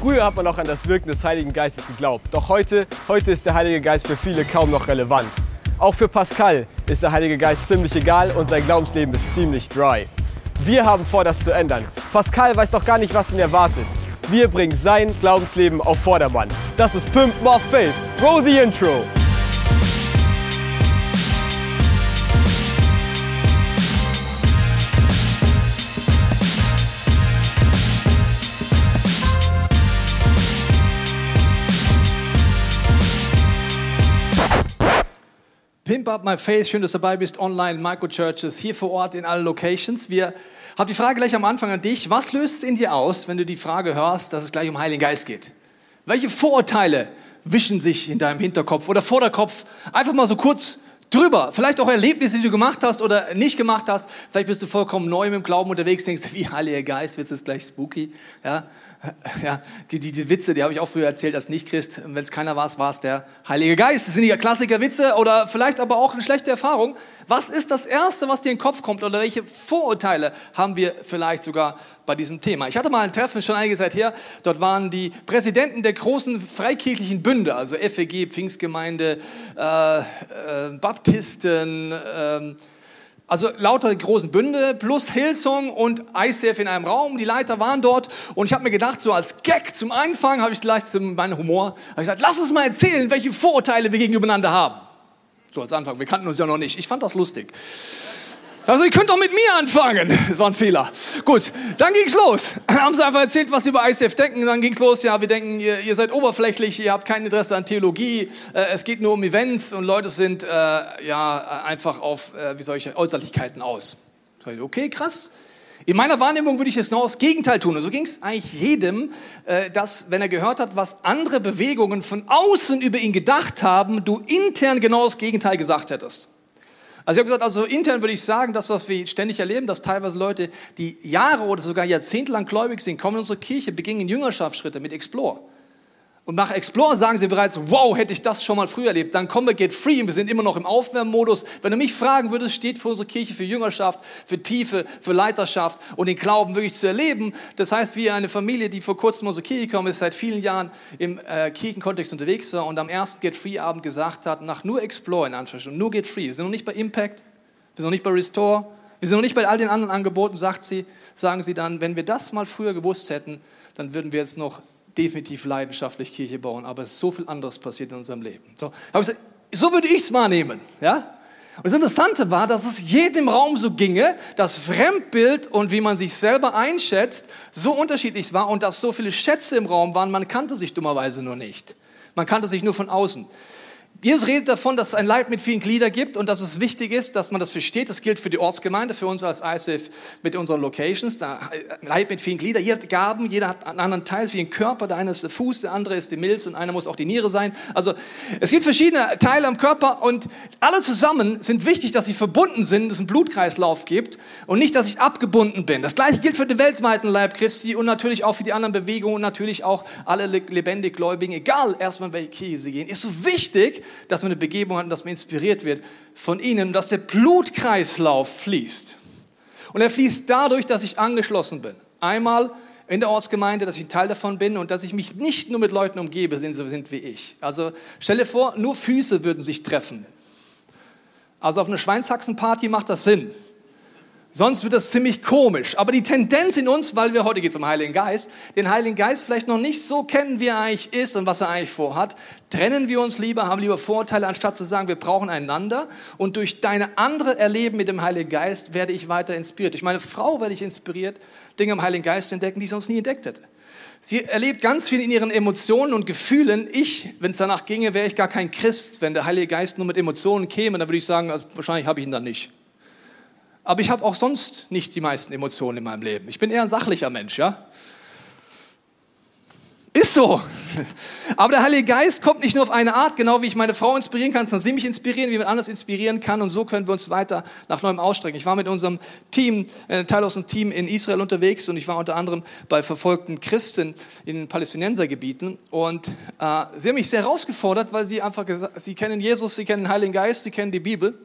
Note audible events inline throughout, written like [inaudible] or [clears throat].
Früher hat man auch an das Wirken des Heiligen Geistes geglaubt. Doch heute, heute ist der Heilige Geist für viele kaum noch relevant. Auch für Pascal ist der Heilige Geist ziemlich egal und sein Glaubensleben ist ziemlich dry. Wir haben vor, das zu ändern. Pascal weiß doch gar nicht, was ihn erwartet. Wir bringen sein Glaubensleben auf Vordermann. Das ist Pimp My Faith. Roll the intro. Pimp Up My Faith, schön, dass du dabei bist, online, Microchurches, hier vor Ort in allen Locations. Wir haben die Frage gleich am Anfang an dich. Was löst es in dir aus, wenn du die Frage hörst, dass es gleich um Heiligen Geist geht? Welche Vorurteile wischen sich in deinem Hinterkopf oder Vorderkopf einfach mal so kurz drüber? Vielleicht auch Erlebnisse, die du gemacht hast oder nicht gemacht hast. Vielleicht bist du vollkommen neu im Glauben unterwegs, denkst, wie Heiliger Geist, wird es gleich spooky. Ja? [laughs] ja, die, die Witze, die habe ich auch früher erzählt als Nicht-Christ. Wenn es keiner war, war es der Heilige Geist. Das sind ja Klassiker-Witze oder vielleicht aber auch eine schlechte Erfahrung. Was ist das Erste, was dir in den Kopf kommt oder welche Vorurteile haben wir vielleicht sogar bei diesem Thema? Ich hatte mal ein Treffen, schon einige Zeit her. Dort waren die Präsidenten der großen freikirchlichen Bünde, also FEG, Pfingstgemeinde, äh, äh, Baptisten, äh, also lauter großen Bünde plus Hillsong und ICF in einem Raum. Die Leiter waren dort und ich habe mir gedacht, so als Gag zum Anfang habe ich gleich zu meinem Humor ich gesagt, lass uns mal erzählen, welche Vorurteile wir gegenübereinander haben. So als Anfang, wir kannten uns ja noch nicht. Ich fand das lustig. Also ihr könnt doch mit mir anfangen. [laughs] Das war ein Fehler. Gut, dann ging's los. [clears throat] Haben sie einfach erzählt, was sie über ICF denken. Dann ging's los, ja, wir denken, ihr, ihr seid oberflächlich, ihr habt kein Interesse an Theologie. Äh, es geht nur um Events und Leute sind äh, ja einfach auf, äh, wie solche Äußerlichkeiten aus. Okay, krass. In meiner Wahrnehmung würde ich jetzt noch das Gegenteil tun. Und so ging es eigentlich jedem, äh, dass, wenn er gehört hat, was andere Bewegungen von außen über ihn gedacht haben, du intern genau das Gegenteil gesagt hättest. Also ich habe gesagt, also intern würde ich sagen, das, was wir ständig erleben, dass teilweise Leute, die Jahre oder sogar jahrzehntelang gläubig sind, kommen in unsere Kirche, beginnen Jüngerschaftsschritte mit Explore. Und nach Explore sagen sie bereits, wow, hätte ich das schon mal früher erlebt. Dann kommen wir Get Free und wir sind immer noch im Aufwärmmodus. Wenn du mich fragen würdest, steht für unsere Kirche für Jüngerschaft, für Tiefe, für Leiterschaft und den Glauben wirklich zu erleben. Das heißt, wir eine Familie, die vor kurzem in unsere Kirche gekommen ist, seit vielen Jahren im äh, Kirchenkontext unterwegs war und am ersten Get Free Abend gesagt hat, nach nur Explore in Anführungsstrichen, nur Get Free. Wir sind noch nicht bei Impact, wir sind noch nicht bei Restore, wir sind noch nicht bei all den anderen Angeboten, sagt sie, sagen sie dann, wenn wir das mal früher gewusst hätten, dann würden wir jetzt noch definitiv leidenschaftlich Kirche bauen, aber es ist so viel anderes passiert in unserem Leben. So, gesagt, so würde ich es wahrnehmen. Ja? Und das Interessante war, dass es jedem Raum so ginge, das Fremdbild und wie man sich selber einschätzt, so unterschiedlich war und dass so viele Schätze im Raum waren, man kannte sich dummerweise nur nicht. Man kannte sich nur von außen. Jesus redet davon, dass es ein Leib mit vielen Gliedern gibt und dass es wichtig ist, dass man das versteht. Das gilt für die Ortsgemeinde, für uns als ISF mit unseren Locations. Da, äh, Leib mit vielen Gliedern. Jeder hat Gaben, jeder hat einen anderen Teil, wie ein Körper. Der eine ist der Fuß, der andere ist die Milz und einer muss auch die Niere sein. Also es gibt verschiedene Teile am Körper und alle zusammen sind wichtig, dass sie verbunden sind, dass es einen Blutkreislauf gibt und nicht, dass ich abgebunden bin. Das gleiche gilt für den weltweiten Leib Christi und natürlich auch für die anderen Bewegungen und natürlich auch alle lebendig Gläubigen, egal erstmal welche Kirche sie gehen. Ist so wichtig, dass man eine Begebung hat und dass man inspiriert wird von ihnen, dass der Blutkreislauf fließt. Und er fließt dadurch, dass ich angeschlossen bin. Einmal in der Ortsgemeinde, dass ich ein Teil davon bin und dass ich mich nicht nur mit Leuten umgebe, die so sind wie ich. Also stelle vor, nur Füße würden sich treffen. Also auf einer Schweinshaxenparty macht das Sinn. Sonst wird das ziemlich komisch. Aber die Tendenz in uns, weil wir heute geht es um Heiligen Geist, den Heiligen Geist vielleicht noch nicht so kennen, wie er eigentlich ist und was er eigentlich vorhat, trennen wir uns lieber, haben lieber Vorteile, anstatt zu sagen, wir brauchen einander. Und durch deine andere Erleben mit dem Heiligen Geist werde ich weiter inspiriert. Durch meine Frau werde ich inspiriert, Dinge im Heiligen Geist zu entdecken, die ich sonst nie entdeckt hätte. Sie erlebt ganz viel in ihren Emotionen und Gefühlen. Ich, wenn es danach ginge, wäre ich gar kein Christ. Wenn der Heilige Geist nur mit Emotionen käme, dann würde ich sagen, also wahrscheinlich habe ich ihn dann nicht. Aber ich habe auch sonst nicht die meisten Emotionen in meinem Leben. Ich bin eher ein sachlicher Mensch, ja? Ist so. [laughs] Aber der Heilige Geist kommt nicht nur auf eine Art, genau wie ich meine Frau inspirieren kann, sondern sie mich inspirieren, wie man anders inspirieren kann. Und so können wir uns weiter nach neuem ausstrecken. Ich war mit unserem Team, äh, Teil aus dem Team in Israel unterwegs und ich war unter anderem bei verfolgten Christen in den Palästinensergebieten. Und äh, sie haben mich sehr herausgefordert, weil sie einfach gesagt, sie kennen Jesus, sie kennen den Heiligen Geist, sie kennen die Bibel.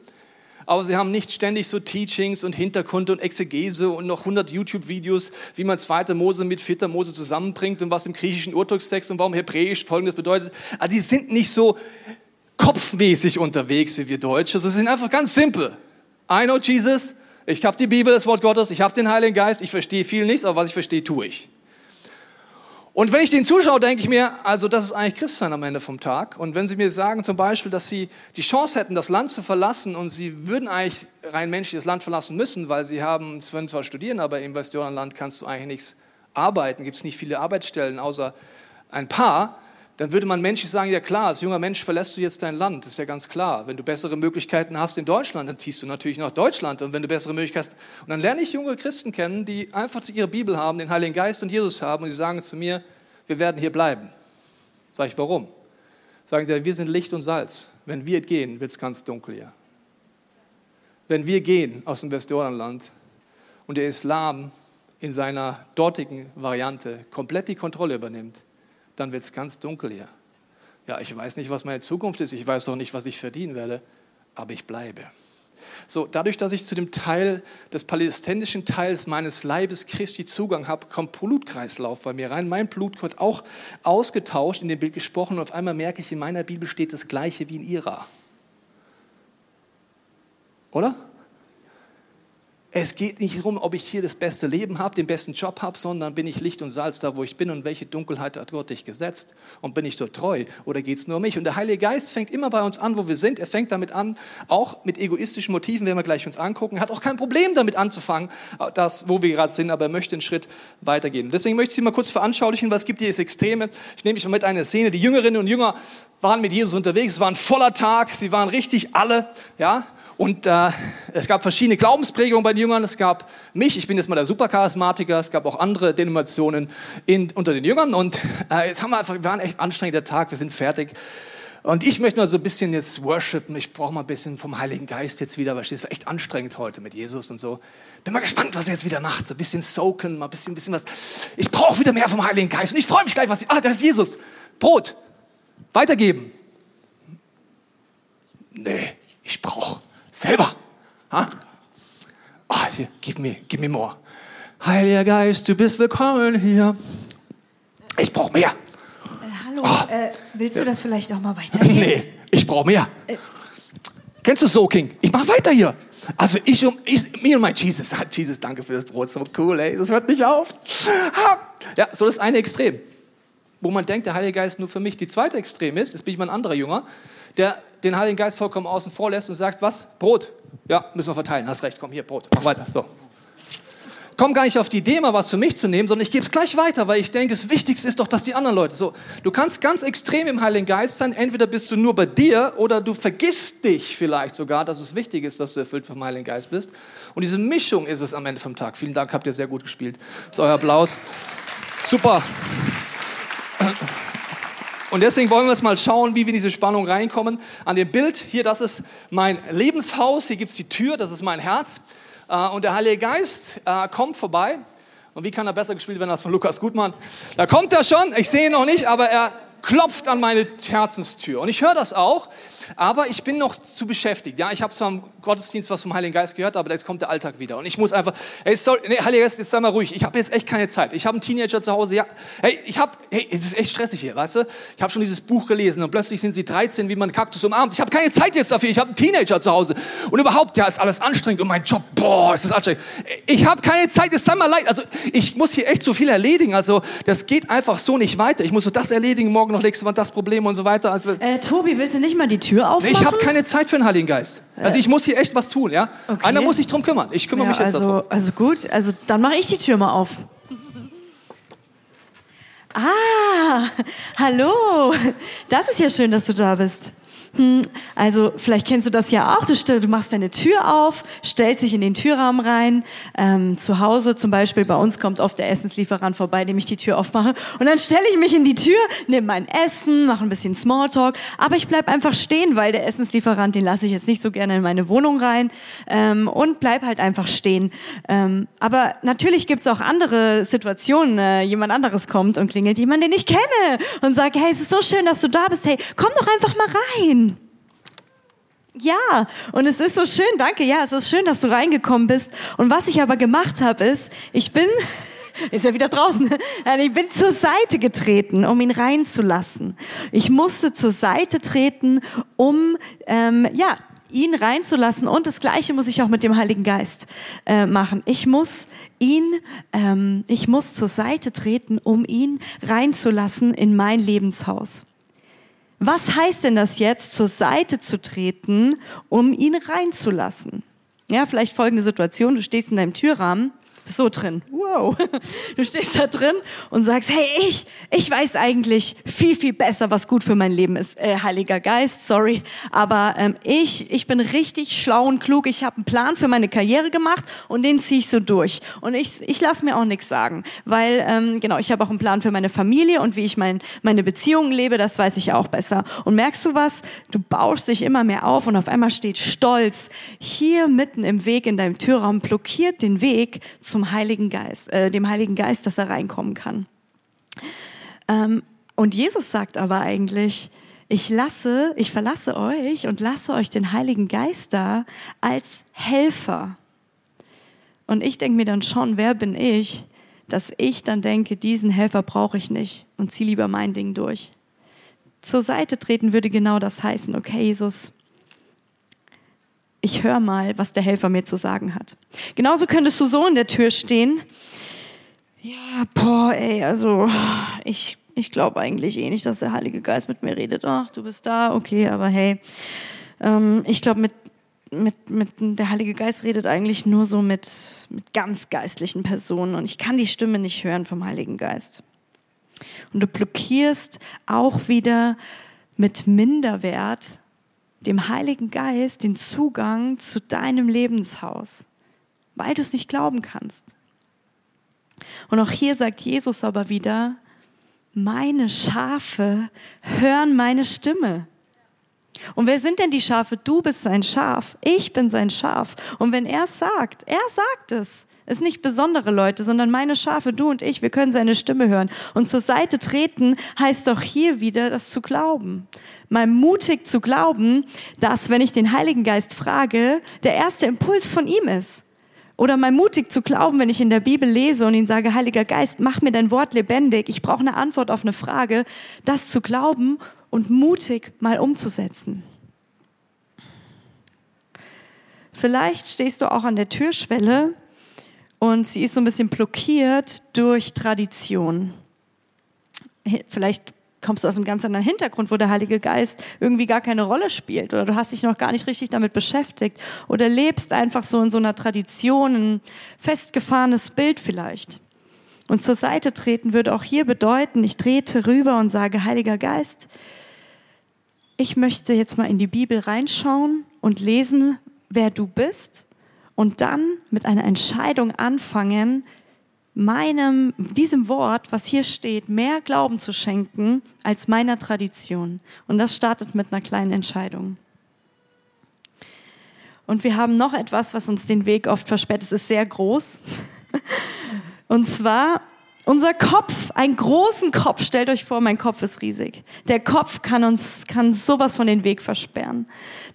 Aber sie haben nicht ständig so Teachings und Hintergründe und Exegese und noch 100 YouTube-Videos, wie man 2. Mose mit 4. Mose zusammenbringt und was im griechischen Urtext und warum Hebräisch folgendes bedeutet. Also die sind nicht so kopfmäßig unterwegs wie wir Deutsche, sie sind einfach ganz simpel. I know Jesus, ich habe die Bibel, das Wort Gottes, ich habe den Heiligen Geist, ich verstehe viel nichts, aber was ich verstehe, tue ich. Und wenn ich den zuschaue, denke ich mir, also das ist eigentlich Christsein am Ende vom Tag. Und wenn Sie mir sagen zum Beispiel, dass Sie die Chance hätten, das Land zu verlassen und Sie würden eigentlich rein menschlich das Land verlassen müssen, weil Sie haben, Sie würden zwar studieren, aber im Investorenland kannst du eigentlich nichts arbeiten, gibt es nicht viele Arbeitsstellen, außer ein paar, dann würde man menschlich sagen, ja klar, als junger Mensch verlässt du jetzt dein Land, das ist ja ganz klar. Wenn du bessere Möglichkeiten hast in Deutschland, dann ziehst du natürlich nach Deutschland. Und wenn du bessere Möglichkeiten hast, und dann lerne ich junge Christen kennen, die einfach ihre Bibel haben, den Heiligen Geist und Jesus haben und die sagen zu mir, wir werden hier bleiben. Sag ich, warum? Sagen sie, wir sind Licht und Salz. Wenn wir gehen, wird es ganz dunkel hier. Wenn wir gehen aus dem Westjordanland und der Islam in seiner dortigen Variante komplett die Kontrolle übernimmt, dann wird es ganz dunkel hier. Ja, ich weiß nicht, was meine Zukunft ist, ich weiß doch nicht, was ich verdienen werde, aber ich bleibe. So, dadurch, dass ich zu dem Teil des palästinensischen Teils meines Leibes Christi Zugang habe, kommt Blutkreislauf bei mir rein. Mein Blut wird auch ausgetauscht, in dem Bild gesprochen und auf einmal merke ich, in meiner Bibel steht das Gleiche wie in ihrer. Oder? Es geht nicht darum, ob ich hier das beste Leben habe, den besten Job habe, sondern bin ich Licht und Salz da, wo ich bin und welche Dunkelheit hat Gott dich gesetzt und bin ich dort treu oder geht es nur um mich? Und der Heilige Geist fängt immer bei uns an, wo wir sind. Er fängt damit an, auch mit egoistischen Motiven, werden wir gleich uns angucken. Hat auch kein Problem damit anzufangen, das, wo wir gerade sind, aber er möchte einen Schritt weitergehen. Deswegen möchte ich Sie mal kurz veranschaulichen, was gibt hier Extreme. Ich nehme mich mal mit einer Szene. Die Jüngerinnen und Jünger waren mit Jesus unterwegs. Es war ein voller Tag. Sie waren richtig alle, ja, und äh, es gab verschiedene Glaubensprägungen bei den Jüngern. Es gab mich, ich bin jetzt mal der Supercharismatiker. Es gab auch andere Denominationen in, unter den Jüngern. Und äh, jetzt haben wir einfach, wir waren echt anstrengender Tag, wir sind fertig. Und ich möchte mal so ein bisschen jetzt worshipen. Ich brauche mal ein bisschen vom Heiligen Geist jetzt wieder, weil es war echt anstrengend heute mit Jesus und so. Bin mal gespannt, was er jetzt wieder macht. So ein bisschen soaken, mal ein bisschen, ein bisschen was. Ich brauche wieder mehr vom Heiligen Geist. Und ich freue mich gleich, was ich, ah, das ist Jesus. Brot. Weitergeben. Nee, Selber. Ha? Oh, hier, give me, give me more. Heiliger Geist, du bist willkommen hier. Ich brauche mehr. Äh, hallo, oh. äh, willst du das vielleicht auch mal weitergeben? [laughs] Nee, ich brauche mehr. Äh. Kennst du Soaking? Ich mache weiter hier. Also ich um ich, mir und mein Jesus. [laughs] Jesus, danke für das Brot, so cool, ey. Das hört nicht auf. Ja, so das eine Extrem, wo man denkt, der Heilige Geist nur für mich. Die zweite Extrem ist, jetzt bin ich mal ein anderer Jünger, der den Heiligen Geist vollkommen außen vor lässt und sagt, was? Brot. Ja, müssen wir verteilen. Hast recht, komm hier, Brot. Mach weiter. So. Komm gar nicht auf die Idee, mal was für mich zu nehmen, sondern ich gebe es gleich weiter, weil ich denke, das Wichtigste ist doch, dass die anderen Leute so. Du kannst ganz extrem im Heiligen Geist sein. Entweder bist du nur bei dir oder du vergisst dich vielleicht sogar, dass es wichtig ist, dass du erfüllt vom Heiligen Geist bist. Und diese Mischung ist es am Ende vom Tag. Vielen Dank, habt ihr sehr gut gespielt. Das ist euer Applaus. Super. Und deswegen wollen wir jetzt mal schauen, wie wir in diese Spannung reinkommen. An dem Bild hier, das ist mein Lebenshaus, hier gibt es die Tür, das ist mein Herz. Äh, und der Heilige Geist äh, kommt vorbei. Und wie kann er besser gespielt werden als von Lukas Gutmann? Da kommt er schon, ich sehe ihn noch nicht, aber er klopft an meine Herzenstür. Und ich höre das auch. Aber ich bin noch zu beschäftigt. Ja, ich habe zwar Gottesdienst was vom Heiligen Geist gehört, aber jetzt kommt der Alltag wieder. Und ich muss einfach, hey, sorry, nee, Heiliger Geist, jetzt sei mal ruhig. Ich habe jetzt echt keine Zeit. Ich habe einen Teenager zu Hause. Ja, hey, ich habe, hey, es ist echt stressig hier, weißt du? Ich habe schon dieses Buch gelesen und plötzlich sind sie 13, wie man Kaktus umarmt. Ich habe keine Zeit jetzt dafür. Ich habe einen Teenager zu Hause. Und überhaupt, ja, ist alles anstrengend und mein Job, boah, ist das anstrengend. Ich habe keine Zeit, es sei mal leid. Also ich muss hier echt so viel erledigen. Also das geht einfach so nicht weiter. Ich muss so das erledigen, morgen noch nächste Woche das Problem und so weiter. Also, äh, Tobi, willst du nicht mal die Tür aufmachen? Nee, ich habe keine Zeit für den Heiligen Geist. Also ich muss hier echt was tun, ja? Okay. Einer muss sich drum kümmern. Ich kümmere ja, mich jetzt also, darum. Also gut, also dann mache ich die Tür mal auf. Ah, hallo. Das ist ja schön, dass du da bist. Hm, also vielleicht kennst du das ja auch. Du, du, machst deine Tür auf, stellst dich in den Türrahmen rein. Ähm, zu Hause zum Beispiel, bei uns kommt oft der Essenslieferant vorbei, dem ich die Tür aufmache. Und dann stelle ich mich in die Tür, nehme mein Essen, mache ein bisschen Smalltalk. Aber ich bleib einfach stehen, weil der Essenslieferant, den lasse ich jetzt nicht so gerne in meine Wohnung rein. Ähm, und bleib halt einfach stehen. Ähm, aber natürlich gibt's auch andere Situationen. Äh, jemand anderes kommt und klingelt, jemand, den ich kenne. Und sagt, hey, es ist so schön, dass du da bist. Hey, komm doch einfach mal rein. Ja, und es ist so schön, danke, ja, es ist schön, dass du reingekommen bist. Und was ich aber gemacht habe, ist, ich bin, [laughs] ist ja wieder draußen, [laughs] ich bin zur Seite getreten, um ihn reinzulassen. Ich musste zur Seite treten, um, ähm, ja, ihn reinzulassen. Und das Gleiche muss ich auch mit dem Heiligen Geist äh, machen. Ich muss ihn, ähm, ich muss zur Seite treten, um ihn reinzulassen in mein Lebenshaus. Was heißt denn das jetzt, zur Seite zu treten, um ihn reinzulassen? Ja, vielleicht folgende Situation, du stehst in deinem Türrahmen so drin. Wow. Du stehst da drin und sagst, hey, ich, ich weiß eigentlich viel, viel besser, was gut für mein Leben ist. Äh, Heiliger Geist, sorry. Aber ähm, ich, ich bin richtig schlau und klug. Ich habe einen Plan für meine Karriere gemacht und den ziehe ich so durch. Und ich, ich lasse mir auch nichts sagen. Weil, ähm, genau, ich habe auch einen Plan für meine Familie und wie ich mein, meine Beziehungen lebe, das weiß ich auch besser. Und merkst du was? Du baust dich immer mehr auf und auf einmal steht Stolz hier mitten im Weg in deinem Türraum, blockiert den Weg zu zum Heiligen Geist, äh, dem Heiligen Geist, dass er reinkommen kann. Ähm, und Jesus sagt aber eigentlich, ich lasse, ich verlasse euch und lasse euch den Heiligen Geist da als Helfer. Und ich denke mir dann schon, wer bin ich, dass ich dann denke, diesen Helfer brauche ich nicht und ziehe lieber mein Ding durch. Zur Seite treten würde genau das heißen, okay, Jesus, ich höre mal, was der Helfer mir zu sagen hat. Genauso könntest du so in der Tür stehen. Ja, boah, ey, also ich, ich glaube eigentlich eh nicht, dass der Heilige Geist mit mir redet. Ach, du bist da, okay, aber hey, ähm, ich glaube, mit, mit, mit der Heilige Geist redet eigentlich nur so mit, mit ganz geistlichen Personen und ich kann die Stimme nicht hören vom Heiligen Geist. Und du blockierst auch wieder mit Minderwert dem Heiligen Geist den Zugang zu deinem Lebenshaus, weil du es nicht glauben kannst. Und auch hier sagt Jesus aber wieder, meine Schafe hören meine Stimme. Und wer sind denn die Schafe? Du bist sein Schaf. Ich bin sein Schaf. Und wenn er es sagt, er sagt es. Es sind nicht besondere Leute, sondern meine Schafe, du und ich, wir können seine Stimme hören. Und zur Seite treten heißt doch hier wieder, das zu glauben. Mal mutig zu glauben, dass, wenn ich den Heiligen Geist frage, der erste Impuls von ihm ist. Oder mal mutig zu glauben, wenn ich in der Bibel lese und ihn sage, Heiliger Geist, mach mir dein Wort lebendig, ich brauche eine Antwort auf eine Frage, das zu glauben und mutig mal umzusetzen. Vielleicht stehst du auch an der Türschwelle und sie ist so ein bisschen blockiert durch Tradition. Vielleicht kommst du aus einem ganz anderen Hintergrund, wo der Heilige Geist irgendwie gar keine Rolle spielt oder du hast dich noch gar nicht richtig damit beschäftigt oder lebst einfach so in so einer Tradition, ein festgefahrenes Bild vielleicht. Und zur Seite treten würde auch hier bedeuten, ich trete rüber und sage, Heiliger Geist, ich möchte jetzt mal in die Bibel reinschauen und lesen, wer du bist und dann mit einer Entscheidung anfangen, meinem, diesem Wort, was hier steht, mehr Glauben zu schenken als meiner Tradition. Und das startet mit einer kleinen Entscheidung. Und wir haben noch etwas, was uns den Weg oft versperrt. Es ist sehr groß. [laughs] Und zwar unser Kopf, einen großen Kopf, stellt euch vor, mein Kopf ist riesig. Der Kopf kann uns, kann sowas von den Weg versperren,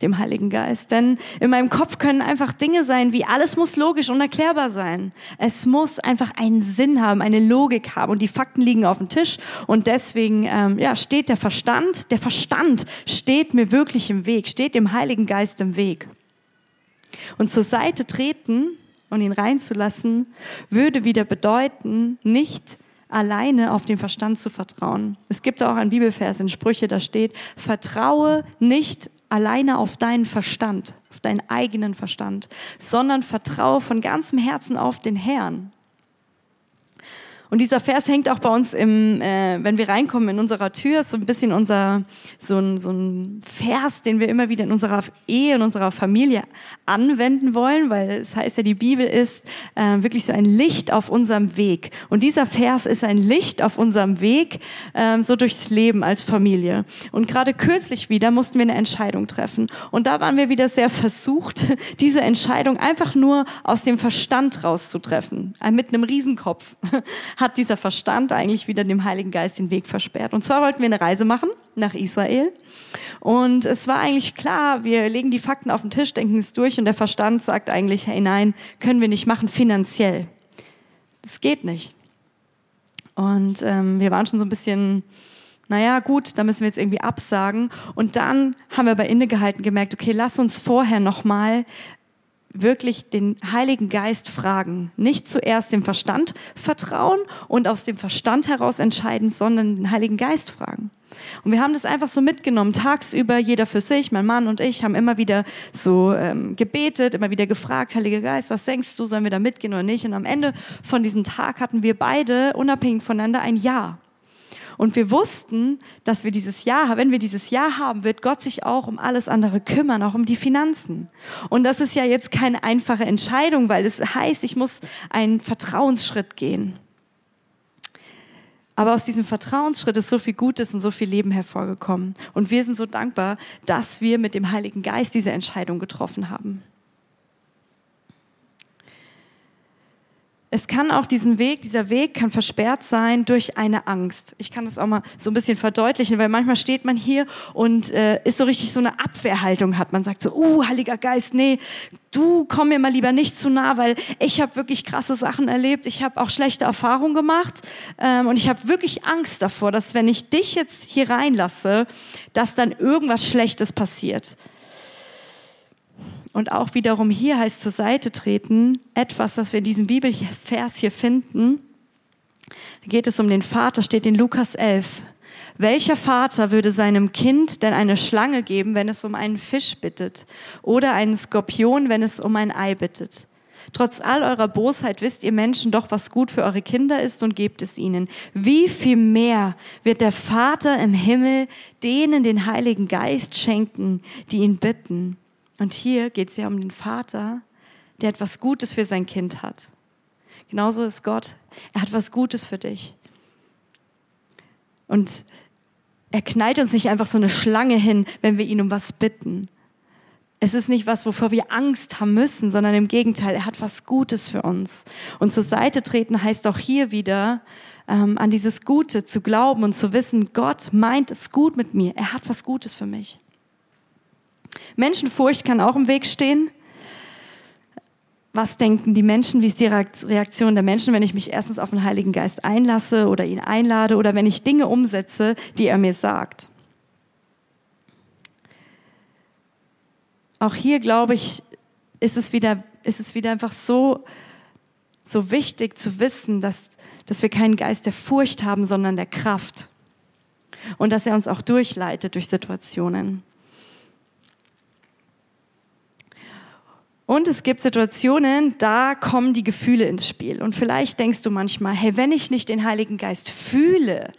dem Heiligen Geist. Denn in meinem Kopf können einfach Dinge sein, wie alles muss logisch und erklärbar sein. Es muss einfach einen Sinn haben, eine Logik haben und die Fakten liegen auf dem Tisch und deswegen, ähm, ja, steht der Verstand, der Verstand steht mir wirklich im Weg, steht dem Heiligen Geist im Weg. Und zur Seite treten und ihn reinzulassen, würde wieder bedeuten, nicht alleine auf den Verstand zu vertrauen. Es gibt auch einen Bibelvers in Sprüche, da steht, vertraue nicht alleine auf deinen Verstand, auf deinen eigenen Verstand, sondern vertraue von ganzem Herzen auf den Herrn. Und dieser Vers hängt auch bei uns im, äh, wenn wir reinkommen in unserer Tür, so ein bisschen unser, so ein, so ein Vers, den wir immer wieder in unserer Ehe, in unserer Familie anwenden wollen, weil es heißt ja, die Bibel ist äh, wirklich so ein Licht auf unserem Weg. Und dieser Vers ist ein Licht auf unserem Weg, äh, so durchs Leben als Familie. Und gerade kürzlich wieder mussten wir eine Entscheidung treffen. Und da waren wir wieder sehr versucht, [laughs] diese Entscheidung einfach nur aus dem Verstand rauszutreffen, äh, mit einem Riesenkopf hat dieser Verstand eigentlich wieder dem Heiligen Geist den Weg versperrt. Und zwar wollten wir eine Reise machen nach Israel. Und es war eigentlich klar, wir legen die Fakten auf den Tisch, denken es durch und der Verstand sagt eigentlich, hey nein, können wir nicht machen finanziell. Das geht nicht. Und ähm, wir waren schon so ein bisschen, naja, gut, da müssen wir jetzt irgendwie absagen. Und dann haben wir bei innegehalten gemerkt, okay, lass uns vorher nochmal wirklich den Heiligen Geist fragen. Nicht zuerst dem Verstand vertrauen und aus dem Verstand heraus entscheiden, sondern den Heiligen Geist fragen. Und wir haben das einfach so mitgenommen, tagsüber, jeder für sich, mein Mann und ich haben immer wieder so ähm, gebetet, immer wieder gefragt, Heiliger Geist, was denkst du, sollen wir da mitgehen oder nicht? Und am Ende von diesem Tag hatten wir beide unabhängig voneinander ein Ja. Und wir wussten, dass wir dieses Jahr, wenn wir dieses Jahr haben, wird Gott sich auch um alles andere kümmern, auch um die Finanzen. Und das ist ja jetzt keine einfache Entscheidung, weil es heißt, ich muss einen Vertrauensschritt gehen. Aber aus diesem Vertrauensschritt ist so viel Gutes und so viel Leben hervorgekommen. Und wir sind so dankbar, dass wir mit dem Heiligen Geist diese Entscheidung getroffen haben. Es kann auch diesen Weg, dieser Weg kann versperrt sein durch eine Angst. Ich kann das auch mal so ein bisschen verdeutlichen, weil manchmal steht man hier und äh, ist so richtig so eine Abwehrhaltung hat. Man sagt so, uh, Heiliger Geist, nee, du komm mir mal lieber nicht zu nah, weil ich habe wirklich krasse Sachen erlebt. Ich habe auch schlechte Erfahrungen gemacht ähm, und ich habe wirklich Angst davor, dass wenn ich dich jetzt hier reinlasse, dass dann irgendwas Schlechtes passiert. Und auch wiederum hier heißt zur Seite treten, etwas, was wir in diesem Bibelvers hier finden. Da geht es um den Vater, steht in Lukas 11. Welcher Vater würde seinem Kind denn eine Schlange geben, wenn es um einen Fisch bittet? Oder einen Skorpion, wenn es um ein Ei bittet? Trotz all eurer Bosheit wisst ihr Menschen doch, was gut für eure Kinder ist und gebt es ihnen. Wie viel mehr wird der Vater im Himmel denen den Heiligen Geist schenken, die ihn bitten? Und hier geht es ja um den Vater, der etwas Gutes für sein Kind hat. Genauso ist Gott. Er hat was Gutes für dich. Und er knallt uns nicht einfach so eine Schlange hin, wenn wir ihn um was bitten. Es ist nicht was, wovor wir Angst haben müssen, sondern im Gegenteil, er hat was Gutes für uns. Und zur Seite treten heißt auch hier wieder, ähm, an dieses Gute zu glauben und zu wissen, Gott meint es gut mit mir. Er hat was Gutes für mich. Menschenfurcht kann auch im Weg stehen. Was denken die Menschen? Wie ist die Reaktion der Menschen, wenn ich mich erstens auf den Heiligen Geist einlasse oder ihn einlade oder wenn ich Dinge umsetze, die er mir sagt? Auch hier, glaube ich, ist es wieder, ist es wieder einfach so, so wichtig zu wissen, dass, dass wir keinen Geist der Furcht haben, sondern der Kraft. Und dass er uns auch durchleitet durch Situationen. Und es gibt Situationen, da kommen die Gefühle ins Spiel. Und vielleicht denkst du manchmal, hey, wenn ich nicht den Heiligen Geist fühle,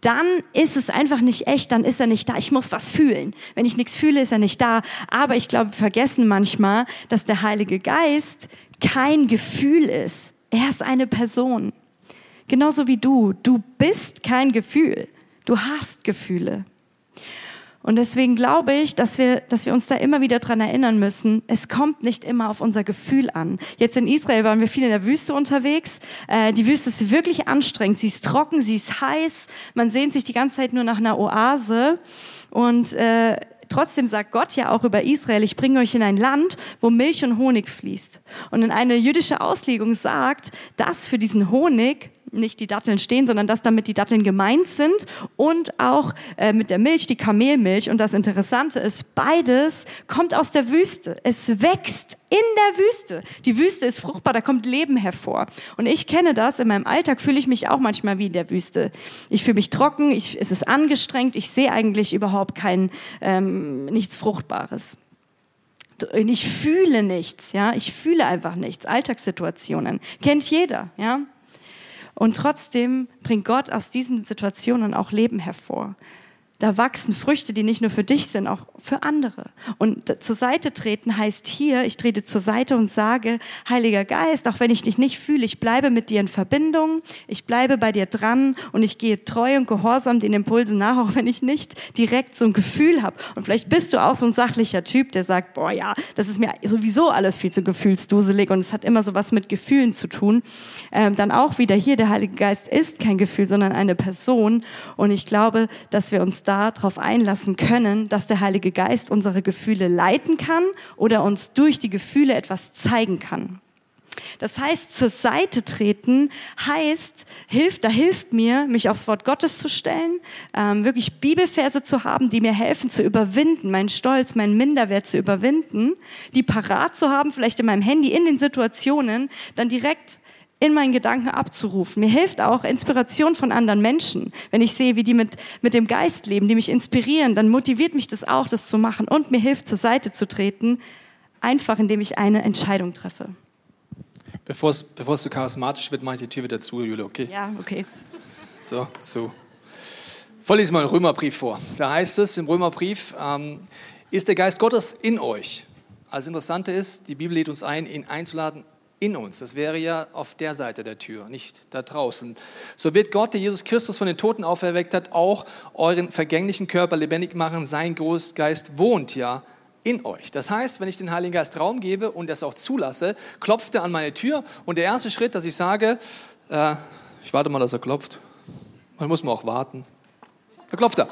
dann ist es einfach nicht echt, dann ist er nicht da. Ich muss was fühlen. Wenn ich nichts fühle, ist er nicht da. Aber ich glaube, wir vergessen manchmal, dass der Heilige Geist kein Gefühl ist. Er ist eine Person. Genauso wie du. Du bist kein Gefühl. Du hast Gefühle. Und deswegen glaube ich, dass wir, dass wir uns da immer wieder dran erinnern müssen, es kommt nicht immer auf unser Gefühl an. Jetzt in Israel waren wir viel in der Wüste unterwegs. Äh, die Wüste ist wirklich anstrengend. Sie ist trocken, sie ist heiß. Man sehnt sich die ganze Zeit nur nach einer Oase. Und äh, trotzdem sagt Gott ja auch über Israel, ich bringe euch in ein Land, wo Milch und Honig fließt. Und in eine jüdische Auslegung sagt, dass für diesen Honig nicht die Datteln stehen, sondern dass damit die Datteln gemeint sind und auch äh, mit der Milch, die Kamelmilch. Und das Interessante ist, beides kommt aus der Wüste. Es wächst in der Wüste. Die Wüste ist fruchtbar, da kommt Leben hervor. Und ich kenne das, in meinem Alltag fühle ich mich auch manchmal wie in der Wüste. Ich fühle mich trocken, ich, es ist angestrengt, ich sehe eigentlich überhaupt kein, ähm, nichts Fruchtbares ich fühle nichts, ja, ich fühle einfach nichts. Alltagssituationen kennt jeder, ja. Und trotzdem bringt Gott aus diesen Situationen auch Leben hervor. Da wachsen Früchte, die nicht nur für dich sind, auch für andere. Und zur Seite treten heißt hier, ich trete zur Seite und sage, Heiliger Geist, auch wenn ich dich nicht fühle, ich bleibe mit dir in Verbindung, ich bleibe bei dir dran und ich gehe treu und gehorsam den Impulsen nach, auch wenn ich nicht direkt so ein Gefühl habe. Und vielleicht bist du auch so ein sachlicher Typ, der sagt, boah ja, das ist mir sowieso alles viel zu gefühlsduselig und es hat immer so was mit Gefühlen zu tun. Ähm, dann auch wieder hier, der Heilige Geist ist kein Gefühl, sondern eine Person. Und ich glaube, dass wir uns darauf einlassen können, dass der Heilige Geist unsere Gefühle leiten kann oder uns durch die Gefühle etwas zeigen kann. Das heißt, zur Seite treten heißt, hilft, da hilft mir, mich aufs Wort Gottes zu stellen, ähm, wirklich Bibelverse zu haben, die mir helfen zu überwinden, meinen Stolz, meinen Minderwert zu überwinden, die parat zu haben, vielleicht in meinem Handy, in den Situationen, dann direkt in meinen Gedanken abzurufen. Mir hilft auch Inspiration von anderen Menschen. Wenn ich sehe, wie die mit, mit dem Geist leben, die mich inspirieren, dann motiviert mich das auch, das zu machen. Und mir hilft, zur Seite zu treten, einfach indem ich eine Entscheidung treffe. Bevor es, zu charismatisch wird, mache ich die Tür wieder zu, Julia, okay? Ja, okay. So, so. Voll lese mal den Römerbrief vor. Da heißt es im Römerbrief, ähm, ist der Geist Gottes in euch. Also Interessante ist, die Bibel lädt uns ein, ihn einzuladen in uns. Das wäre ja auf der Seite der Tür, nicht da draußen. So wird Gott, der Jesus Christus von den Toten auferweckt hat, auch euren vergänglichen Körper lebendig machen. Sein Großgeist wohnt ja in euch. Das heißt, wenn ich den Heiligen Geist Raum gebe und das auch zulasse, klopft er an meine Tür und der erste Schritt, dass ich sage, äh, ich warte mal, dass er klopft. Man muss mal auch warten. Da klopft er.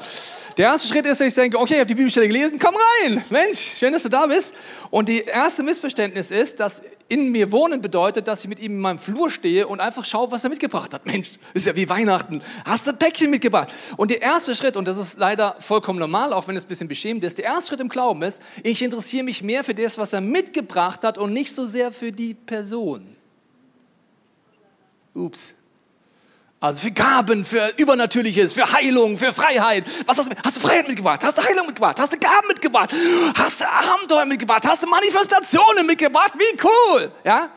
Der erste Schritt ist, dass ich denke, okay, ich habe die Bibelstelle gelesen, komm rein. Mensch, schön, dass du da bist. Und die erste Missverständnis ist, dass in mir wohnen bedeutet, dass ich mit ihm in meinem Flur stehe und einfach schaue, was er mitgebracht hat. Mensch, ist ja wie Weihnachten. Hast du ein Päckchen mitgebracht? Und der erste Schritt, und das ist leider vollkommen normal, auch wenn es ein bisschen beschämend ist, der erste Schritt im Glauben ist, ich interessiere mich mehr für das, was er mitgebracht hat und nicht so sehr für die Person. Ups. Also für Gaben, für Übernatürliches, für Heilung, für Freiheit. Was hast du? Hast du Freiheit mitgebracht? Hast du Heilung mitgebracht? Hast du Gaben mitgebracht? Hast du Abenteuer mitgebracht? Hast du Manifestationen mitgebracht? Wie cool! Ja?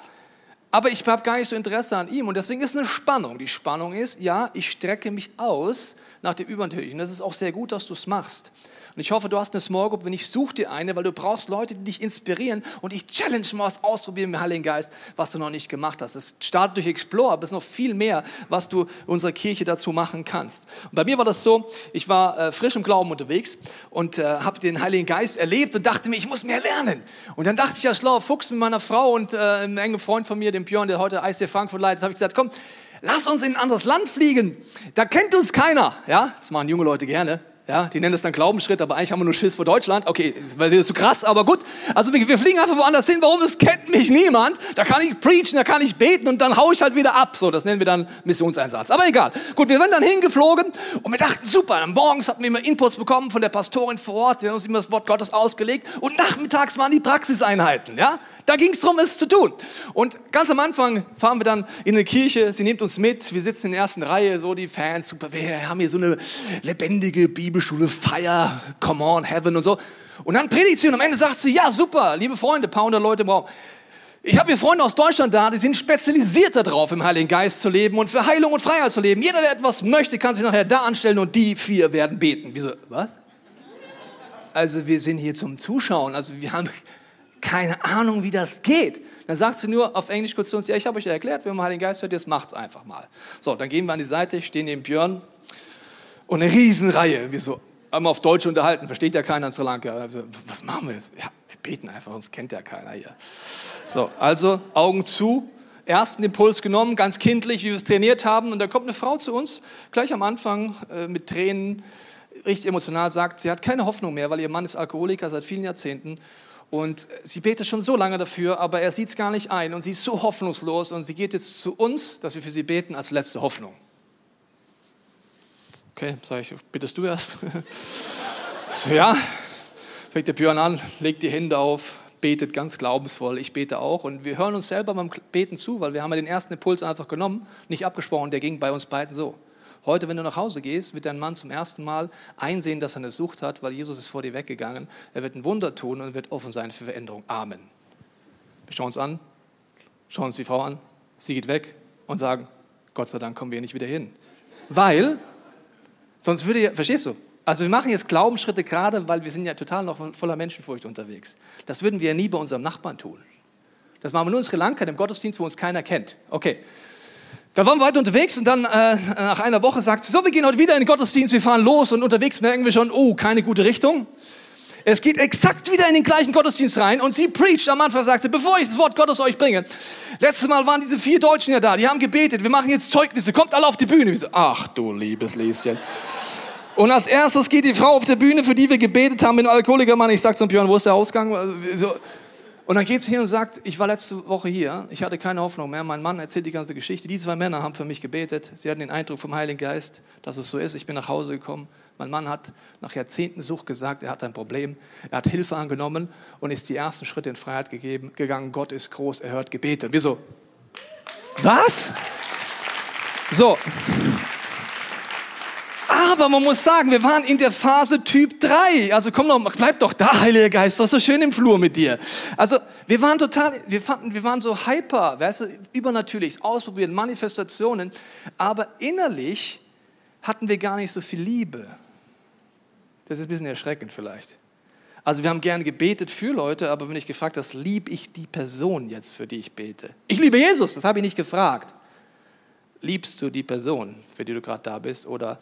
Aber ich habe gar nicht so Interesse an ihm und deswegen ist eine Spannung. Die Spannung ist, ja, ich strecke mich aus nach dem Übernatürlichen. Das ist auch sehr gut, dass du es machst. Und ich hoffe, du hast eine Small Group, wenn ich suche dir eine, weil du brauchst Leute, die dich inspirieren und ich challenge mal was ausprobieren dem Heiligen Geist, was du noch nicht gemacht hast. Es startet durch Explore, aber es ist noch viel mehr, was du unserer Kirche dazu machen kannst. Und bei mir war das so, ich war äh, frisch im Glauben unterwegs und äh, habe den Heiligen Geist erlebt und dachte mir, ich muss mehr lernen. Und dann dachte ich, ja, schlauer Fuchs mit meiner Frau und äh, einem engen Freund von mir, dem Björn, der heute IC Frankfurt leitet, habe ich gesagt, komm, lass uns in ein anderes Land fliegen. Da kennt uns keiner. Ja, das machen junge Leute gerne. Ja, die nennen es dann Glaubensschritt, aber eigentlich haben wir nur Schiss vor Deutschland. Okay, das ist zu krass, aber gut. Also wir, wir, fliegen einfach woanders hin. Warum? Das kennt mich niemand. Da kann ich preachen, da kann ich beten und dann haue ich halt wieder ab. So, das nennen wir dann Missionseinsatz. Aber egal. Gut, wir sind dann hingeflogen und wir dachten, super. Morgens hatten wir immer Inputs bekommen von der Pastorin vor Ort. Sie hat uns immer das Wort Gottes ausgelegt. Und nachmittags waren die Praxiseinheiten. Ja, da ging es darum, es zu tun. Und ganz am Anfang fahren wir dann in eine Kirche, sie nimmt uns mit, wir sitzen in der ersten Reihe, so die Fans, super, wir haben hier so eine lebendige Bibelschule, Fire, Come on, Heaven und so. Und dann predigt sie und am Ende sagt sie, ja super, liebe Freunde, paar hundert Leute im Raum. Ich habe hier Freunde aus Deutschland da, die sind spezialisiert darauf, im Heiligen Geist zu leben und für Heilung und Freiheit zu leben. Jeder, der etwas möchte, kann sich nachher da anstellen und die vier werden beten. Wieso? Was? Also wir sind hier zum Zuschauen. Also wir haben keine Ahnung, wie das geht. Dann sagt sie nur auf Englisch kurz zu uns, ja, ich habe euch ja erklärt, wenn man Heiligen Geist hört, jetzt macht's einfach mal. So, dann gehen wir an die Seite, stehen neben Björn und eine Riesenreihe. Wir so, haben auf Deutsch unterhalten, versteht ja keiner in Sri Lanka. So, was machen wir jetzt? Ja, wir beten einfach, uns kennt ja keiner hier. So, also Augen zu, ersten Impuls genommen, ganz kindlich, wie wir es trainiert haben. Und da kommt eine Frau zu uns, gleich am Anfang äh, mit Tränen, richtig emotional, sagt, sie hat keine Hoffnung mehr, weil ihr Mann ist Alkoholiker seit vielen Jahrzehnten und sie betet schon so lange dafür, aber er sieht es gar nicht ein. Und sie ist so hoffnungslos und sie geht jetzt zu uns, dass wir für sie beten als letzte Hoffnung. Okay, sage ich, bittest du erst? [laughs] ja, fängt der Björn an, legt die Hände auf, betet ganz glaubensvoll. Ich bete auch. Und wir hören uns selber beim Beten zu, weil wir haben ja den ersten Impuls einfach genommen, nicht abgesprochen, der ging bei uns beiden so. Heute, wenn du nach Hause gehst, wird dein Mann zum ersten Mal einsehen, dass er eine Sucht hat, weil Jesus ist vor dir weggegangen. Er wird ein Wunder tun und wird offen sein für Veränderung. Amen. Wir schauen uns an, schauen uns die Frau an, sie geht weg und sagen, Gott sei Dank kommen wir nicht wieder hin. Weil, sonst würde ihr, verstehst du? Also wir machen jetzt Glaubensschritte gerade, weil wir sind ja total noch voller Menschenfurcht unterwegs. Das würden wir ja nie bei unserem Nachbarn tun. Das machen wir nur in Sri Lanka, dem Gottesdienst, wo uns keiner kennt. Okay, da waren wir weiter unterwegs und dann äh, nach einer Woche sagt sie, so, wir gehen heute wieder in den Gottesdienst, wir fahren los und unterwegs merken wir schon, oh, keine gute Richtung. Es geht exakt wieder in den gleichen Gottesdienst rein und sie preacht am Anfang, sagt sie, bevor ich das Wort Gottes euch bringe. Letztes Mal waren diese vier Deutschen ja da, die haben gebetet, wir machen jetzt Zeugnisse, kommt alle auf die Bühne. So, ach du liebes Lieschen. Und als erstes geht die Frau auf der Bühne, für die wir gebetet haben, mit dem Alkoholikermann. Ich sag zum Björn, wo ist der Ausgang? Also, und dann geht sie hin und sagt, ich war letzte Woche hier, ich hatte keine Hoffnung mehr. Mein Mann erzählt die ganze Geschichte. Die zwei Männer haben für mich gebetet. Sie hatten den Eindruck vom Heiligen Geist, dass es so ist. Ich bin nach Hause gekommen. Mein Mann hat nach Jahrzehnten Sucht gesagt, er hat ein Problem. Er hat Hilfe angenommen und ist die ersten Schritte in Freiheit gegeben, gegangen. Gott ist groß, er hört Gebete. Und wir so, was? So, aber man muss sagen, wir waren in der Phase Typ 3. Also komm doch, bleib doch da, Heiliger Geist, doch so schön im Flur mit dir. Also wir waren total, wir fanden, wir waren so hyper, weißt du, übernatürlich, ausprobieren, Manifestationen. Aber innerlich hatten wir gar nicht so viel Liebe. Das ist ein bisschen erschreckend vielleicht. Also wir haben gerne gebetet für Leute, aber wenn ich gefragt habe, liebe ich die Person jetzt, für die ich bete? Ich liebe Jesus, das habe ich nicht gefragt. Liebst du die Person, für die du gerade da bist? Oder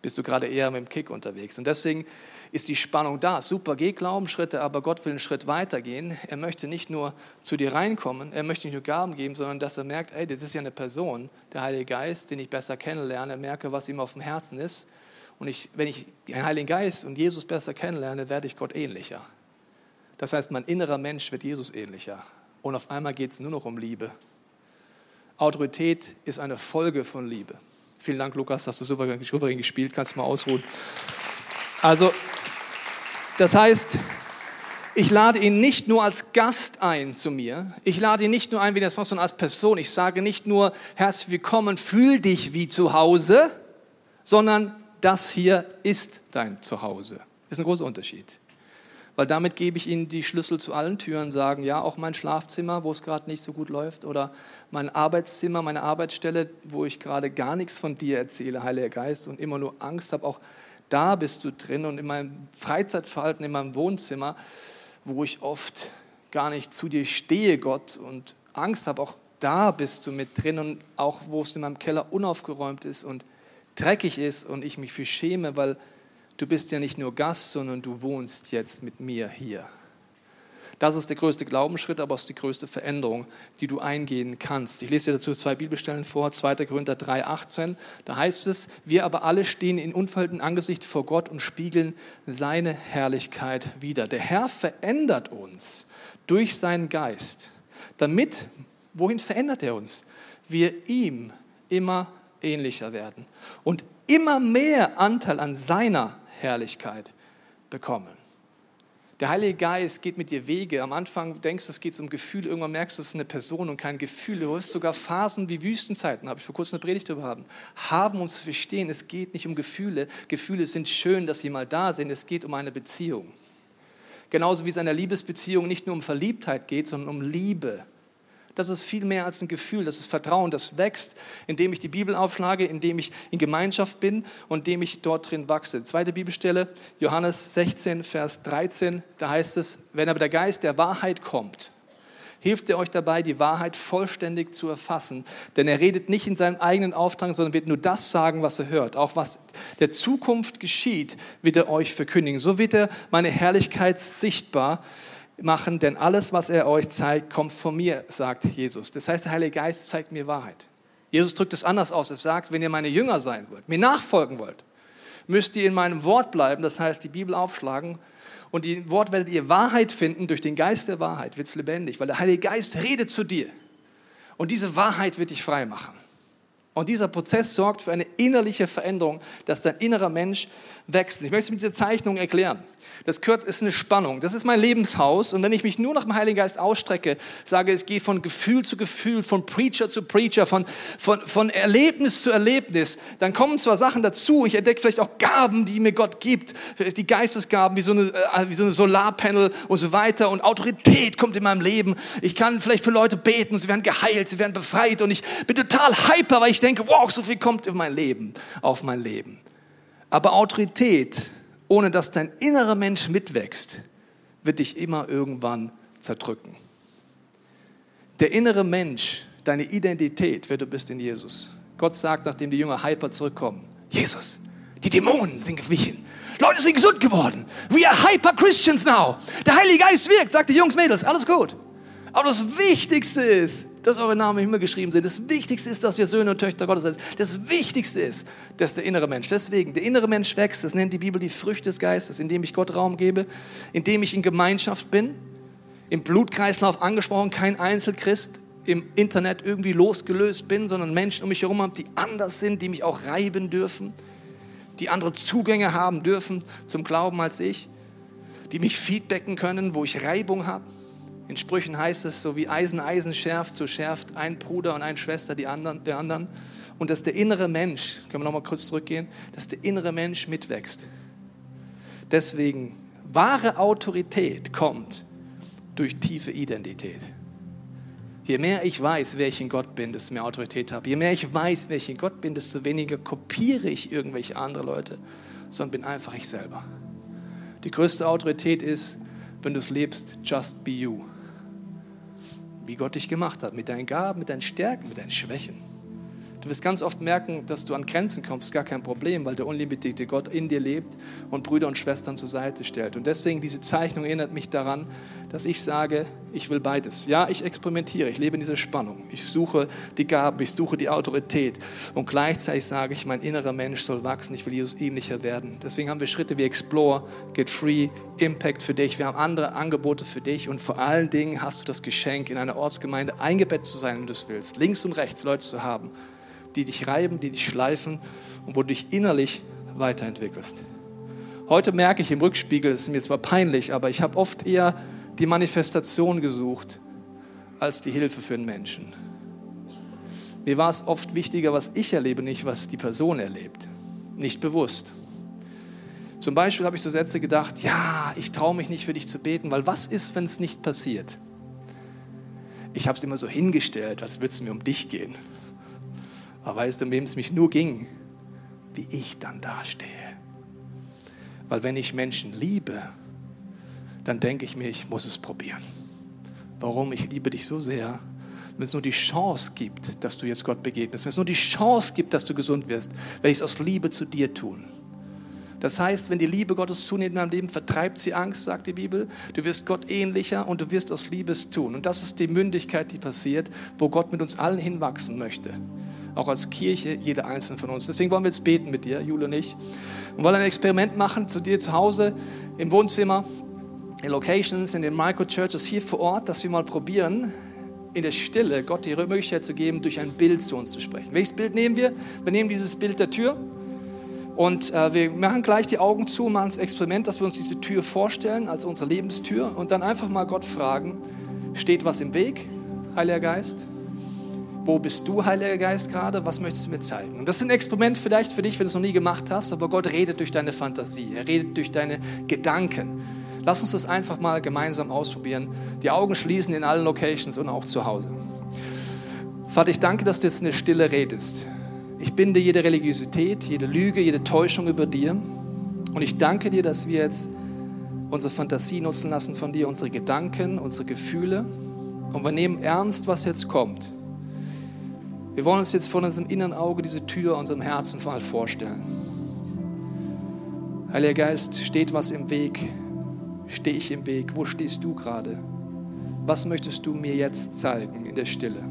bist du gerade eher mit dem Kick unterwegs. Und deswegen ist die Spannung da. Super, geh Glaubensschritte, aber Gott will einen Schritt weiter gehen. Er möchte nicht nur zu dir reinkommen, er möchte nicht nur Gaben geben, sondern dass er merkt, ey, das ist ja eine Person, der Heilige Geist, den ich besser kennenlerne, merke, was ihm auf dem Herzen ist. Und ich, wenn ich den Heiligen Geist und Jesus besser kennenlerne, werde ich Gott ähnlicher. Das heißt, mein innerer Mensch wird Jesus ähnlicher. Und auf einmal geht es nur noch um Liebe. Autorität ist eine Folge von Liebe. Vielen Dank, Lukas, hast du souverän, souverän gespielt, kannst du mal ausruhen. Also, das heißt, ich lade ihn nicht nur als Gast ein zu mir. Ich lade ihn nicht nur ein wie das sondern als Person. Ich sage nicht nur, herzlich willkommen, fühl dich wie zu Hause, sondern das hier ist dein Zuhause. Ist ein großer Unterschied weil damit gebe ich ihnen die Schlüssel zu allen Türen, sagen, ja, auch mein Schlafzimmer, wo es gerade nicht so gut läuft, oder mein Arbeitszimmer, meine Arbeitsstelle, wo ich gerade gar nichts von dir erzähle, Heiliger Geist, und immer nur Angst habe, auch da bist du drin und in meinem Freizeitverhalten, in meinem Wohnzimmer, wo ich oft gar nicht zu dir stehe, Gott, und Angst habe, auch da bist du mit drin und auch wo es in meinem Keller unaufgeräumt ist und dreckig ist und ich mich für schäme, weil du bist ja nicht nur Gast, sondern du wohnst jetzt mit mir hier. Das ist der größte Glaubensschritt, aber auch die größte Veränderung, die du eingehen kannst. Ich lese dir dazu zwei Bibelstellen vor, 2. Korinther 3, 18. Da heißt es, wir aber alle stehen in unverhülltem Angesicht vor Gott und spiegeln seine Herrlichkeit wider. Der Herr verändert uns durch seinen Geist, damit, wohin verändert er uns? Wir ihm immer ähnlicher werden und immer mehr Anteil an seiner Herrlichkeit bekommen. Der Heilige Geist geht mit dir Wege. Am Anfang denkst du, es geht um Gefühle. Irgendwann merkst du, es ist eine Person und kein Gefühl. Du hast sogar Phasen wie Wüstenzeiten, habe ich vor kurzem eine Predigt darüber haben. Haben uns zu verstehen, es geht nicht um Gefühle. Gefühle sind schön, dass sie mal da sind. Es geht um eine Beziehung. Genauso wie es in einer Liebesbeziehung nicht nur um Verliebtheit geht, sondern um Liebe. Das ist viel mehr als ein Gefühl, das ist Vertrauen, das wächst, indem ich die Bibel aufschlage, indem ich in Gemeinschaft bin und indem ich dort drin wachse. Zweite Bibelstelle, Johannes 16, Vers 13, da heißt es, wenn aber der Geist der Wahrheit kommt, hilft er euch dabei, die Wahrheit vollständig zu erfassen. Denn er redet nicht in seinem eigenen Auftrag, sondern wird nur das sagen, was er hört. Auch was der Zukunft geschieht, wird er euch verkündigen. So wird er meine Herrlichkeit sichtbar machen, denn alles, was er euch zeigt, kommt von mir, sagt Jesus. Das heißt, der Heilige Geist zeigt mir Wahrheit. Jesus drückt es anders aus. Er sagt, wenn ihr meine Jünger sein wollt, mir nachfolgen wollt, müsst ihr in meinem Wort bleiben, das heißt die Bibel aufschlagen und die Wort werdet ihr Wahrheit finden, durch den Geist der Wahrheit wird es lebendig, weil der Heilige Geist redet zu dir und diese Wahrheit wird dich frei machen. Und dieser Prozess sorgt für eine innerliche Veränderung, dass dein innerer Mensch wächst. Ich möchte es mit dieser Zeichnung erklären. Das Kürz ist eine Spannung. Das ist mein Lebenshaus. Und wenn ich mich nur nach dem Heiligen Geist ausstrecke, sage, es geht von Gefühl zu Gefühl, von Preacher zu Preacher, von, von, von Erlebnis zu Erlebnis, dann kommen zwar Sachen dazu. Ich entdecke vielleicht auch Gaben, die mir Gott gibt. Die Geistesgaben, wie so eine, äh, wie so eine Solarpanel und so weiter. Und Autorität kommt in meinem Leben. Ich kann vielleicht für Leute beten. Sie werden geheilt, sie werden befreit. Und ich bin total hyper, weil ich denke, wow, so viel kommt in mein Leben, auf mein Leben. Aber Autorität, ohne dass dein innerer Mensch mitwächst, wird dich immer irgendwann zerdrücken. Der innere Mensch, deine Identität, wer du bist in Jesus. Gott sagt, nachdem die Jünger hyper zurückkommen, Jesus, die Dämonen sind gewichen. Leute sind gesund geworden. We are hyper Christians now. Der Heilige Geist wirkt, sagt die Jungs, Mädels, alles gut. Aber das Wichtigste ist, dass eure Namen im Himmel geschrieben sind. Das Wichtigste ist, dass wir Söhne und Töchter Gottes sind. Das Wichtigste ist, dass der innere Mensch, deswegen, der innere Mensch wächst, das nennt die Bibel die Früchte des Geistes, indem ich Gott Raum gebe, indem ich in Gemeinschaft bin, im Blutkreislauf angesprochen, kein Einzelchrist, im Internet irgendwie losgelöst bin, sondern Menschen um mich herum habe, die anders sind, die mich auch reiben dürfen, die andere Zugänge haben dürfen zum Glauben als ich, die mich feedbacken können, wo ich Reibung habe. In Sprüchen heißt es, so wie Eisen Eisen schärft, so schärft ein Bruder und eine Schwester die anderen, der anderen. Und dass der innere Mensch, können wir nochmal kurz zurückgehen, dass der innere Mensch mitwächst. Deswegen, wahre Autorität kommt durch tiefe Identität. Je mehr ich weiß, wer ich in Gott bin, desto mehr Autorität habe. Je mehr ich weiß, wer ich in Gott bin, desto weniger kopiere ich irgendwelche andere Leute, sondern bin einfach ich selber. Die größte Autorität ist, wenn du es lebst, just be you. Wie Gott dich gemacht hat, mit deinen Gaben, mit deinen Stärken, mit deinen Schwächen. Du wirst ganz oft merken, dass du an Grenzen kommst, gar kein Problem, weil der unlimitierte Gott in dir lebt und Brüder und Schwestern zur Seite stellt. Und deswegen diese Zeichnung erinnert mich daran, dass ich sage, ich will beides. Ja, ich experimentiere, ich lebe in dieser Spannung. Ich suche die Gabe, ich suche die Autorität und gleichzeitig sage ich, mein innerer Mensch soll wachsen, ich will Jesus ähnlicher werden. Deswegen haben wir Schritte wie Explore, Get Free, Impact für dich. Wir haben andere Angebote für dich und vor allen Dingen hast du das Geschenk, in einer Ortsgemeinde eingebettet zu sein, wenn du es willst, links und rechts Leute zu haben die dich reiben, die dich schleifen und wo du dich innerlich weiterentwickelst. Heute merke ich im Rückspiegel, es ist mir zwar peinlich, aber ich habe oft eher die Manifestation gesucht als die Hilfe für den Menschen. Mir war es oft wichtiger, was ich erlebe, nicht was die Person erlebt. Nicht bewusst. Zum Beispiel habe ich so Sätze gedacht, ja, ich traue mich nicht für dich zu beten, weil was ist, wenn es nicht passiert? Ich habe es immer so hingestellt, als würde es mir um dich gehen. Aber weißt du, um wem es mich nur ging? Wie ich dann dastehe. Weil wenn ich Menschen liebe, dann denke ich mir, ich muss es probieren. Warum? Ich liebe dich so sehr. Wenn es nur die Chance gibt, dass du jetzt Gott begegnest, wenn es nur die Chance gibt, dass du gesund wirst, werde ich es aus Liebe zu dir tun. Das heißt, wenn die Liebe Gottes zunimmt in deinem Leben, vertreibt sie Angst, sagt die Bibel. Du wirst Gott ähnlicher und du wirst aus Liebe es tun. Und das ist die Mündigkeit, die passiert, wo Gott mit uns allen hinwachsen möchte auch als Kirche, jeder einzelne von uns. Deswegen wollen wir jetzt beten mit dir, Jule und ich. Und wollen ein Experiment machen zu dir zu Hause, im Wohnzimmer, in Locations, in den Micro-Churches hier vor Ort, dass wir mal probieren, in der Stille Gott die Möglichkeit zu geben, durch ein Bild zu uns zu sprechen. Welches Bild nehmen wir? Wir nehmen dieses Bild der Tür. Und äh, wir machen gleich die Augen zu, machen das Experiment, dass wir uns diese Tür vorstellen als unsere Lebenstür und dann einfach mal Gott fragen, steht was im Weg, Heiliger Geist? Wo bist du, Heiliger Geist, gerade? Was möchtest du mir zeigen? Und das ist ein Experiment vielleicht für dich, wenn du es noch nie gemacht hast, aber Gott redet durch deine Fantasie, er redet durch deine Gedanken. Lass uns das einfach mal gemeinsam ausprobieren. Die Augen schließen in allen Locations und auch zu Hause. Vater, ich danke, dass du jetzt in der Stille redest. Ich binde jede Religiosität, jede Lüge, jede Täuschung über dir. Und ich danke dir, dass wir jetzt unsere Fantasie nutzen lassen von dir, unsere Gedanken, unsere Gefühle. Und wir nehmen ernst, was jetzt kommt. Wir wollen uns jetzt von unserem inneren Auge diese Tür unserem Herzen mal vorstellen. Heiliger Geist, steht was im Weg? Stehe ich im Weg? Wo stehst du gerade? Was möchtest du mir jetzt zeigen in der Stille?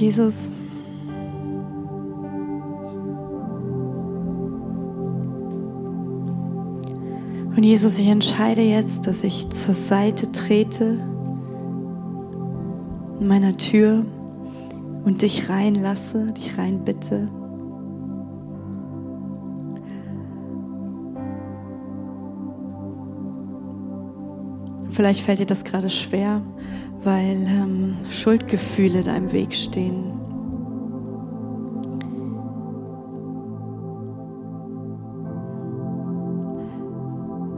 Jesus, Und Jesus, ich entscheide jetzt, dass ich zur Seite trete in meiner Tür und dich reinlasse, dich reinbitte. Vielleicht fällt dir das gerade schwer weil ähm, Schuldgefühle da im Weg stehen.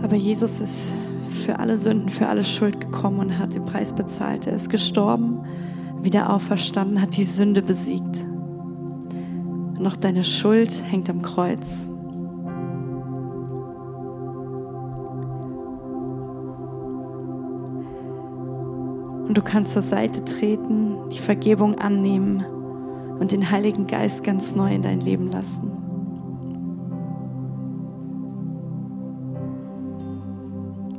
Aber Jesus ist für alle Sünden, für alle Schuld gekommen und hat den Preis bezahlt. Er ist gestorben, wieder auferstanden, hat die Sünde besiegt. Und auch deine Schuld hängt am Kreuz. Du kannst zur Seite treten, die Vergebung annehmen und den Heiligen Geist ganz neu in dein Leben lassen.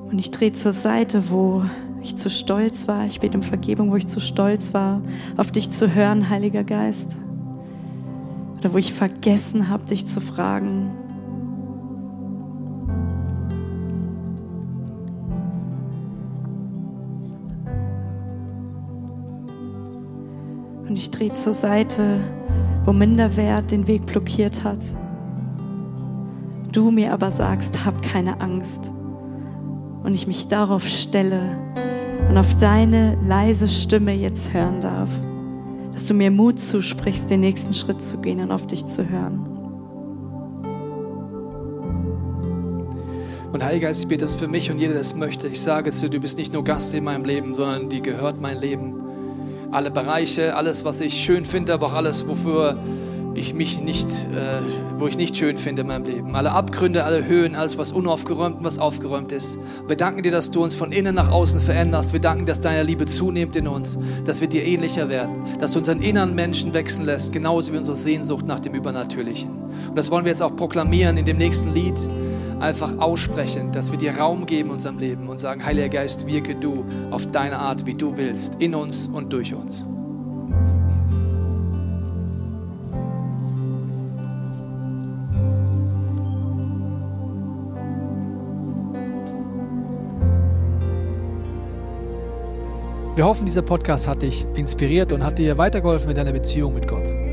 Und ich drehe zur Seite, wo ich zu stolz war. Ich bete um Vergebung, wo ich zu stolz war, auf dich zu hören, Heiliger Geist. Oder wo ich vergessen habe, dich zu fragen. Und ich drehe zur Seite, wo Minderwert den Weg blockiert hat. Du mir aber sagst, hab keine Angst. Und ich mich darauf stelle und auf deine leise Stimme jetzt hören darf. Dass du mir Mut zusprichst, den nächsten Schritt zu gehen und auf dich zu hören. Und Heiliger Geist, ich bete das für mich und jeder, der es möchte. Ich sage zu dir, du bist nicht nur Gast in meinem Leben, sondern dir gehört mein Leben alle Bereiche, alles, was ich schön finde, aber auch alles, wofür ich mich nicht, äh, wo ich nicht schön finde in meinem Leben. Alle Abgründe, alle Höhen, alles, was unaufgeräumt und was aufgeräumt ist. Wir danken dir, dass du uns von innen nach außen veränderst. Wir danken, dass deine Liebe zunimmt in uns, dass wir dir ähnlicher werden, dass du unseren inneren Menschen wechseln lässt, genauso wie unsere Sehnsucht nach dem Übernatürlichen. Und das wollen wir jetzt auch proklamieren in dem nächsten Lied einfach aussprechen, dass wir dir Raum geben in unserem Leben und sagen, Heiliger Geist, wirke du auf deine Art, wie du willst, in uns und durch uns. Wir hoffen, dieser Podcast hat dich inspiriert und hat dir weitergeholfen in deiner Beziehung mit Gott.